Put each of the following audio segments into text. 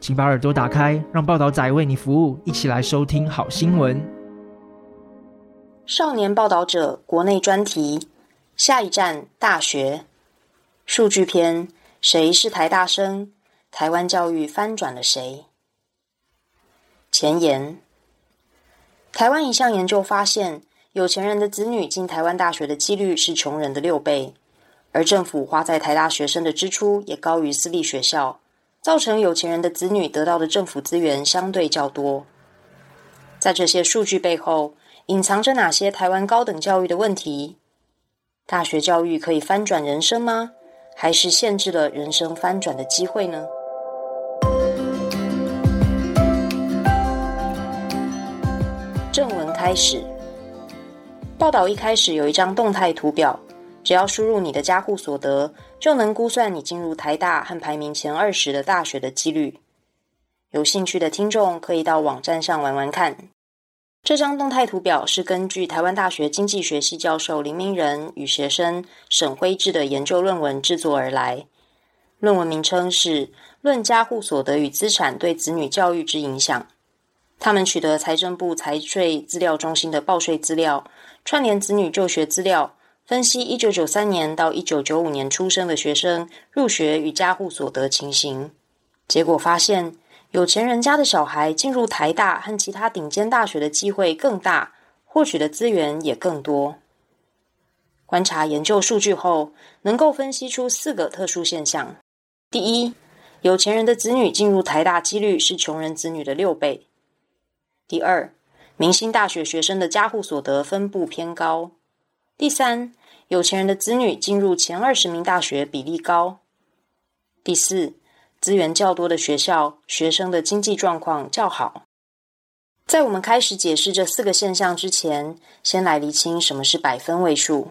请把耳朵打开，让报道仔为你服务，一起来收听好新闻。少年报道者国内专题，下一站大学，数据篇：谁是台大生？台湾教育翻转了谁？前言。台湾一项研究发现，有钱人的子女进台湾大学的几率是穷人的六倍，而政府花在台大学生的支出也高于私立学校，造成有钱人的子女得到的政府资源相对较多。在这些数据背后，隐藏着哪些台湾高等教育的问题？大学教育可以翻转人生吗？还是限制了人生翻转的机会呢？正文开始。报道一开始有一张动态图表，只要输入你的家户所得，就能估算你进入台大和排名前二十的大学的几率。有兴趣的听众可以到网站上玩玩看。这张动态图表是根据台湾大学经济学系教授林明仁与学生沈辉志的研究论文制作而来。论文名称是《论家户所得与资产对子女教育之影响》。他们取得财政部财税资料中心的报税资料，串联子女就学资料，分析一九九三年到一九九五年出生的学生入学与家户所得情形。结果发现，有钱人家的小孩进入台大和其他顶尖大学的机会更大，获取的资源也更多。观察研究数据后，能够分析出四个特殊现象：第一，有钱人的子女进入台大几率是穷人子女的六倍。第二，明星大学学生的家户所得分布偏高。第三，有钱人的子女进入前二十名大学比例高。第四，资源较多的学校，学生的经济状况较好。在我们开始解释这四个现象之前，先来厘清什么是百分位数。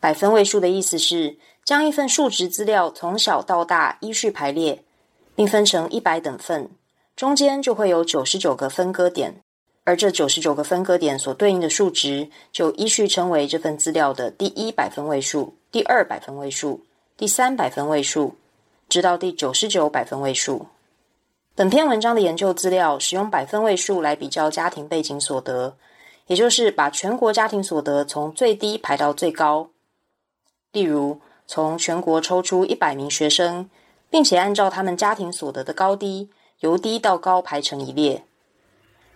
百分位数的意思是，将一份数值资料从小到大依序排列，并分成一百等份。中间就会有九十九个分割点，而这九十九个分割点所对应的数值，就依序称为这份资料的第一百分位数、第二百分位数、第三百分位数，直到第九十九百分位数。本篇文章的研究资料使用百分位数来比较家庭背景所得，也就是把全国家庭所得从最低排到最高。例如，从全国抽出一百名学生，并且按照他们家庭所得的高低。由低到高排成一列，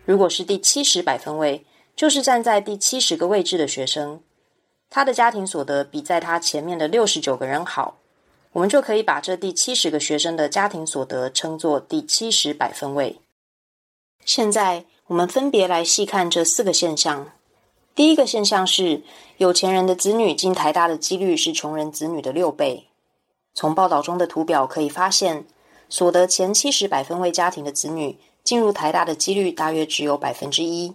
如果是第七十百分位，就是站在第七十个位置的学生，他的家庭所得比在他前面的六十九个人好，我们就可以把这第七十个学生的家庭所得称作第七十百分位。现在我们分别来细看这四个现象。第一个现象是，有钱人的子女进台大的几率是穷人子女的六倍。从报道中的图表可以发现。所得前七十百分位家庭的子女进入台大的几率大约只有百分之一，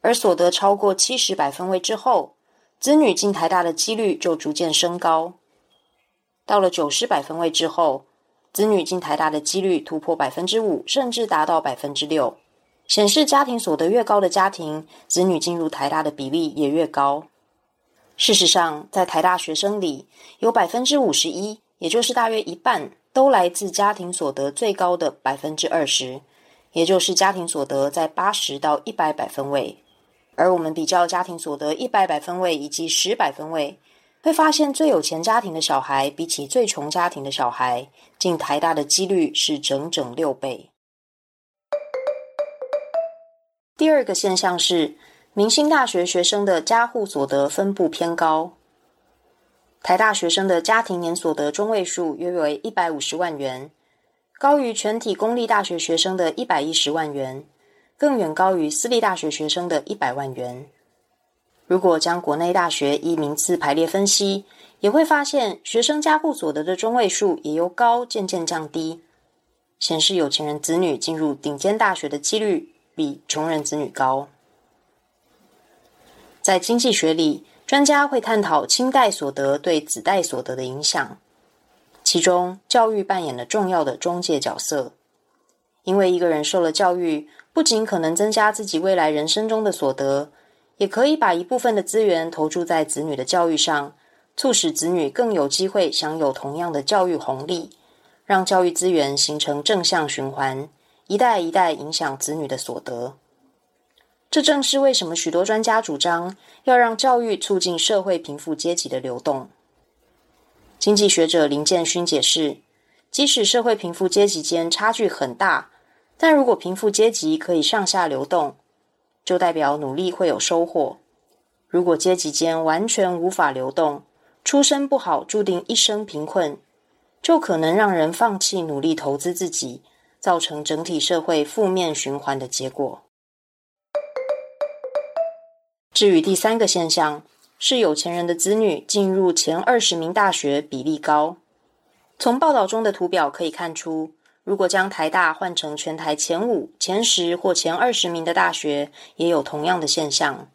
而所得超过七十百分位之后，子女进台大的几率就逐渐升高。到了九十百分位之后，子女进台大的几率突破百分之五，甚至达到百分之六，显示家庭所得越高的家庭，子女进入台大的比例也越高。事实上，在台大学生里，有百分之五十一，也就是大约一半。都来自家庭所得最高的百分之二十，也就是家庭所得在八十到一百百分位。而我们比较家庭所得一百百分位以及十百分位，会发现最有钱家庭的小孩比起最穷家庭的小孩进台大的几率是整整六倍。第二个现象是，明星大学学生的家户所得分布偏高。台大学生的家庭年所得中位数约为一百五十万元，高于全体公立大学学生的一百一十万元，更远高于私立大学学生的一百万元。如果将国内大学依名次排列分析，也会发现学生家户所得的中位数也由高渐渐降低，显示有钱人子女进入顶尖大学的几率比穷人子女高。在经济学里，专家会探讨亲代所得对子代所得的影响，其中教育扮演了重要的中介角色。因为一个人受了教育，不仅可能增加自己未来人生中的所得，也可以把一部分的资源投注在子女的教育上，促使子女更有机会享有同样的教育红利，让教育资源形成正向循环，一代一代影响子女的所得。这正是为什么许多专家主张要让教育促进社会贫富阶级的流动。经济学者林建勋解释，即使社会贫富阶级间差距很大，但如果贫富阶级可以上下流动，就代表努力会有收获；如果阶级间完全无法流动，出身不好注定一生贫困，就可能让人放弃努力投资自己，造成整体社会负面循环的结果。至于第三个现象，是有钱人的子女进入前二十名大学比例高。从报道中的图表可以看出，如果将台大换成全台前五、前十或前二十名的大学，也有同样的现象。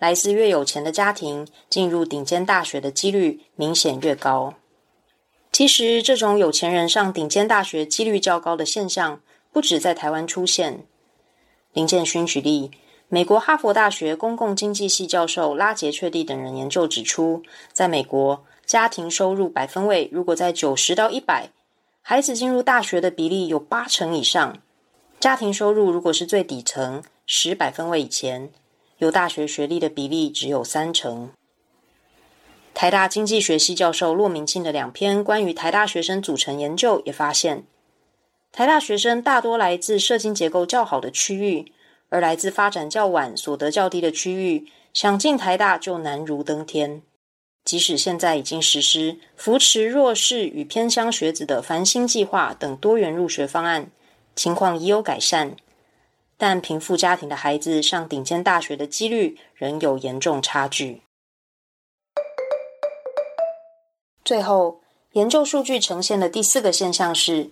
来自越有钱的家庭，进入顶尖大学的几率明显越高。其实，这种有钱人上顶尖大学几率较高的现象，不止在台湾出现。林建勋举例，美国哈佛大学公共经济系教授拉杰雀蒂等人研究指出，在美国，家庭收入百分位如果在九十到一百，孩子进入大学的比例有八成以上，家庭收入如果是最底层十百分位以前，有大学学历的比例只有三成。台大经济学系教授骆明庆的两篇关于台大学生组成研究也发现，台大学生大多来自社经结构较好的区域，而来自发展较晚、所得较低的区域，想进台大就难如登天。即使现在已经实施扶持弱势与偏乡学子的繁星计划等多元入学方案，情况已有改善，但贫富家庭的孩子上顶尖大学的几率仍有严重差距。最后，研究数据呈现的第四个现象是，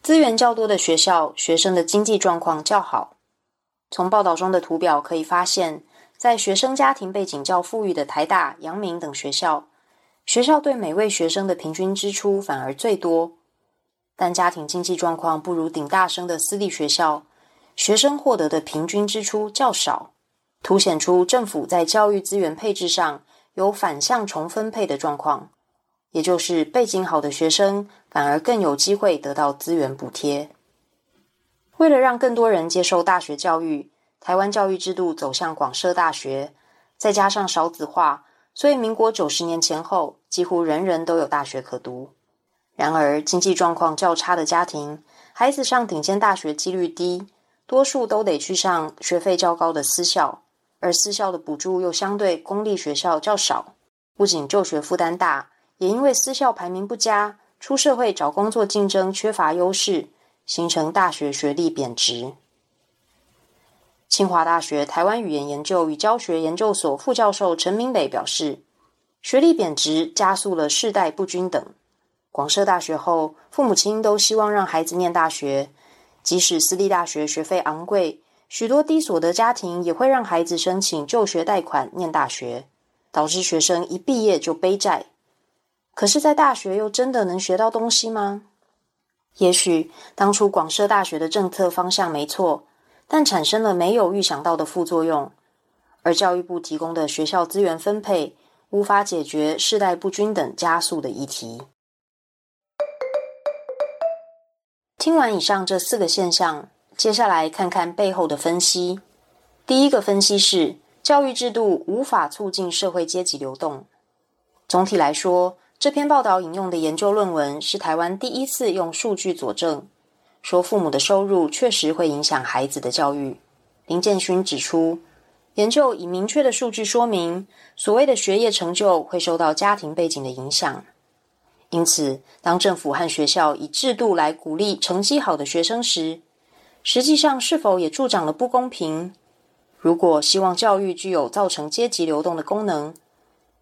资源较多的学校，学生的经济状况较好。从报道中的图表可以发现，在学生家庭背景较富裕的台大、阳明等学校，学校对每位学生的平均支出反而最多；但家庭经济状况不如顶大生的私立学校，学生获得的平均支出较少，凸显出政府在教育资源配置上有反向重分配的状况，也就是背景好的学生反而更有机会得到资源补贴。为了让更多人接受大学教育，台湾教育制度走向广设大学，再加上少子化，所以民国九十年前后，几乎人人都有大学可读。然而，经济状况较差的家庭，孩子上顶尖大学几率低，多数都得去上学费较高的私校，而私校的补助又相对公立学校较少。不仅就学负担大，也因为私校排名不佳，出社会找工作竞争缺乏优势，形成大学学历贬值。清华大学台湾语言研究与教学研究所副教授陈明磊表示，学历贬值加速了世代不均等。广设大学后，父母亲都希望让孩子念大学，即使私立大学学费昂贵，许多低所得家庭也会让孩子申请就学贷款念大学，导致学生一毕业就背债。可是，在大学又真的能学到东西吗？也许当初广设大学的政策方向没错。但产生了没有预想到的副作用，而教育部提供的学校资源分配无法解决世代不均等加速的议题。听完以上这四个现象，接下来看看背后的分析。第一个分析是，教育制度无法促进社会阶级流动。总体来说，这篇报道引用的研究论文是台湾第一次用数据佐证。说父母的收入确实会影响孩子的教育。林建勋指出，研究以明确的数据说明，所谓的学业成就会受到家庭背景的影响。因此，当政府和学校以制度来鼓励成绩好的学生时，实际上是否也助长了不公平？如果希望教育具有造成阶级流动的功能，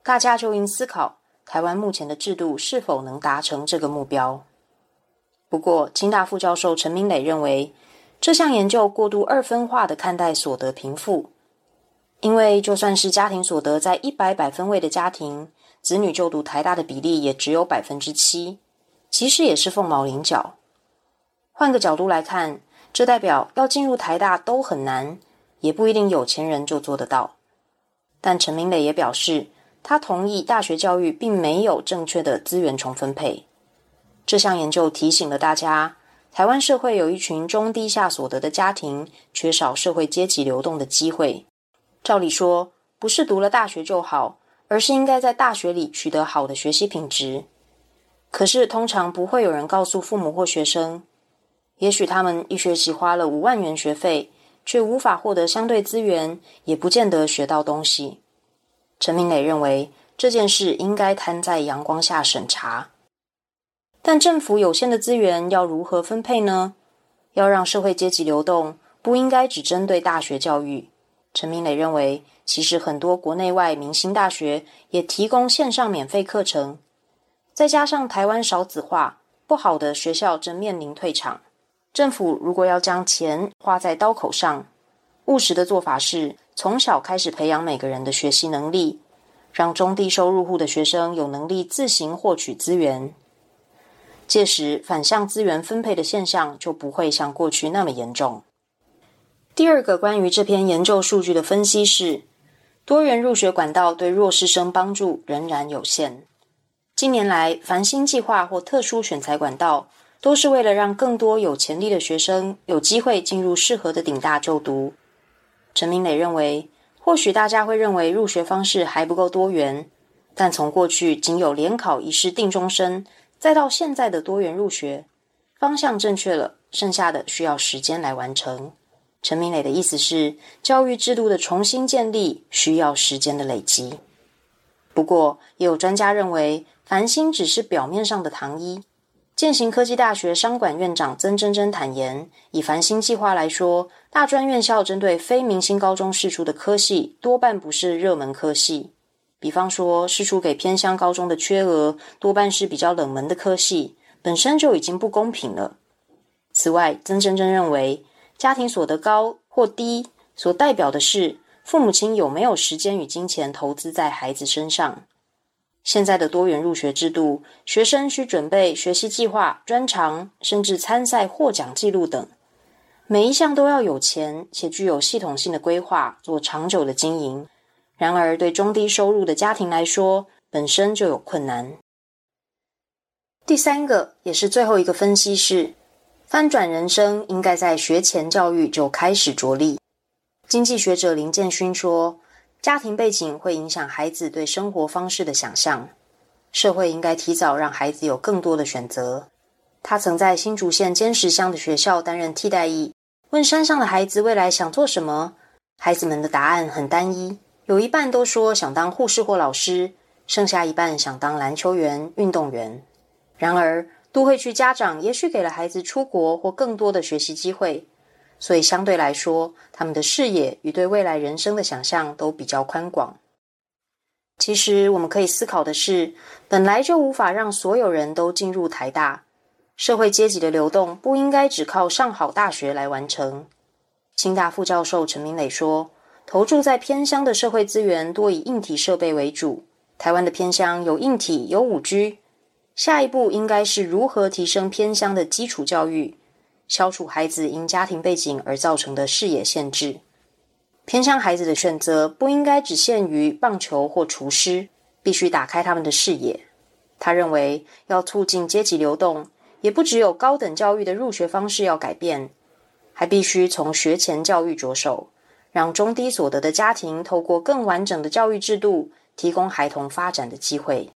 大家就应思考台湾目前的制度是否能达成这个目标。不过，清大副教授陈明磊认为，这项研究过度二分化的看待所得贫富，因为就算是家庭所得在一百百分位的家庭，子女就读台大的比例也只有百分之七，其实也是凤毛麟角。换个角度来看，这代表要进入台大都很难，也不一定有钱人就做得到。但陈明磊也表示，他同意大学教育并没有正确的资源重分配。这项研究提醒了大家，台湾社会有一群中低下所得的家庭，缺少社会阶级流动的机会。照理说，不是读了大学就好，而是应该在大学里取得好的学习品质。可是，通常不会有人告诉父母或学生，也许他们一学期花了五万元学费，却无法获得相对资源，也不见得学到东西。陈明磊认为，这件事应该摊在阳光下审查。但政府有限的资源要如何分配呢？要让社会阶级流动，不应该只针对大学教育。陈明磊认为，其实很多国内外明星大学也提供线上免费课程，再加上台湾少子化，不好的学校正面临退场。政府如果要将钱花在刀口上，务实的做法是从小开始培养每个人的学习能力，让中低收入户的学生有能力自行获取资源。届时，反向资源分配的现象就不会像过去那么严重。第二个关于这篇研究数据的分析是，多元入学管道对弱势生帮助仍然有限。近年来，繁星计划或特殊选才管道，都是为了让更多有潜力的学生有机会进入适合的顶大就读。陈明磊认为，或许大家会认为入学方式还不够多元，但从过去仅有联考一试定终身。再到现在的多元入学，方向正确了，剩下的需要时间来完成。陈明磊的意思是，教育制度的重新建立需要时间的累积。不过，也有专家认为，繁星只是表面上的糖衣。建行科技大学商管院长曾真真坦言，以繁星计划来说，大专院校针对非明星高中释出的科系，多半不是热门科系。比方说，释出给偏乡高中的缺额多半是比较冷门的科系，本身就已经不公平了。此外，曾真真认为，家庭所得高或低所代表的是父母亲有没有时间与金钱投资在孩子身上。现在的多元入学制度，学生需准备学习计划、专长，甚至参赛获奖记录等，每一项都要有钱且具有系统性的规划，做长久的经营。然而，对中低收入的家庭来说，本身就有困难。第三个，也是最后一个分析是：翻转人生应该在学前教育就开始着力。经济学者林建勋说，家庭背景会影响孩子对生活方式的想象，社会应该提早让孩子有更多的选择。他曾在新竹县尖石乡的学校担任替代役，问山上的孩子未来想做什么，孩子们的答案很单一。有一半都说想当护士或老师，剩下一半想当篮球员、运动员。然而，都会区家长也许给了孩子出国或更多的学习机会，所以相对来说，他们的视野与对未来人生的想象都比较宽广。其实，我们可以思考的是，本来就无法让所有人都进入台大，社会阶级的流动不应该只靠上好大学来完成。清大副教授陈明磊说。投注在偏乡的社会资源多以硬体设备为主。台湾的偏乡有硬体，有五 G，。下一步应该是如何提升偏乡的基础教育，消除孩子因家庭背景而造成的视野限制。偏向孩子的选择不应该只限于棒球或厨师，必须打开他们的视野。他认为，要促进阶级流动，也不只有高等教育的入学方式要改变，还必须从学前教育着手。让中低所得的家庭透过更完整的教育制度，提供孩童发展的机会。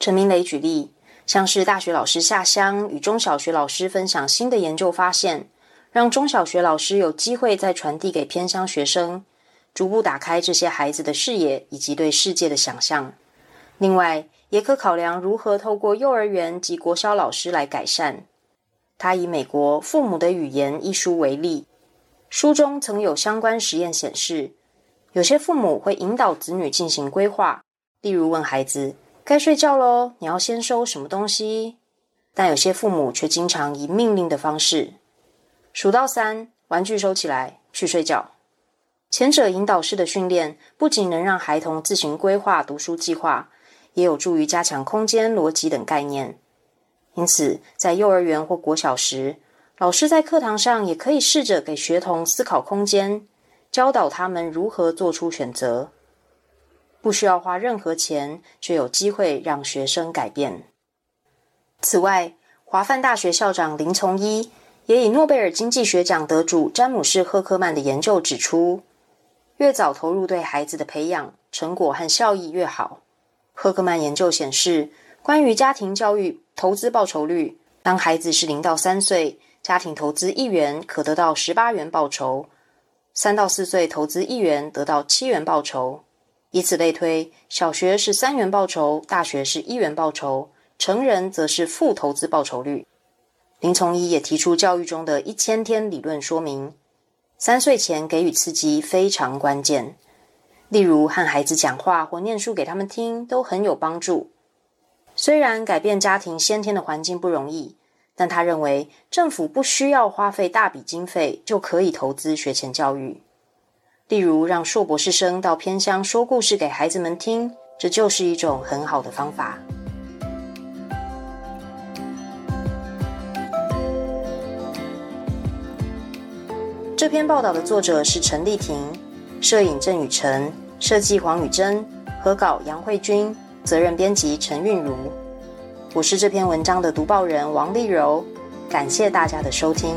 陈明磊举例，像是大学老师下乡与中小学老师分享新的研究发现，让中小学老师有机会再传递给偏乡学生，逐步打开这些孩子的视野以及对世界的想象。另外，也可考量如何透过幼儿园及国小老师来改善。他以美国《父母的语言》一书为例。书中曾有相关实验显示，有些父母会引导子女进行规划，例如问孩子：“该睡觉喽，你要先收什么东西？”但有些父母却经常以命令的方式。数到三，玩具收起来，去睡觉。前者引导式的训练不仅能让孩童自行规划读书计划，也有助于加强空间、逻辑等概念。因此，在幼儿园或国小时，老师在课堂上也可以试着给学童思考空间，教导他们如何做出选择。不需要花任何钱，却有机会让学生改变。此外，华梵大学校长林从一也以诺贝尔经济学奖得主詹姆士·赫克曼的研究指出，越早投入对孩子的培养，成果和效益越好。赫克曼研究显示，关于家庭教育投资报酬率，当孩子是零到三岁，家庭投资一元可得到十八元报酬；三到四岁投资一元得到七元报酬。以此类推，小学是三元报酬，大学是一元报酬，成人则是负投资报酬率。林从一也提出教育中的一千天理论，说明三岁前给予刺激非常关键，例如和孩子讲话或念书给他们听都很有帮助。虽然改变家庭先天的环境不容易。但他认为，政府不需要花费大笔经费就可以投资学前教育。例如，让硕博士生到偏乡说故事给孩子们听，这就是一种很好的方法。这篇报道的作者是陈丽婷，摄影郑宇成，设计黄宇珍，合稿杨慧君，责任编辑陈韵如。我是这篇文章的读报人王丽柔，感谢大家的收听。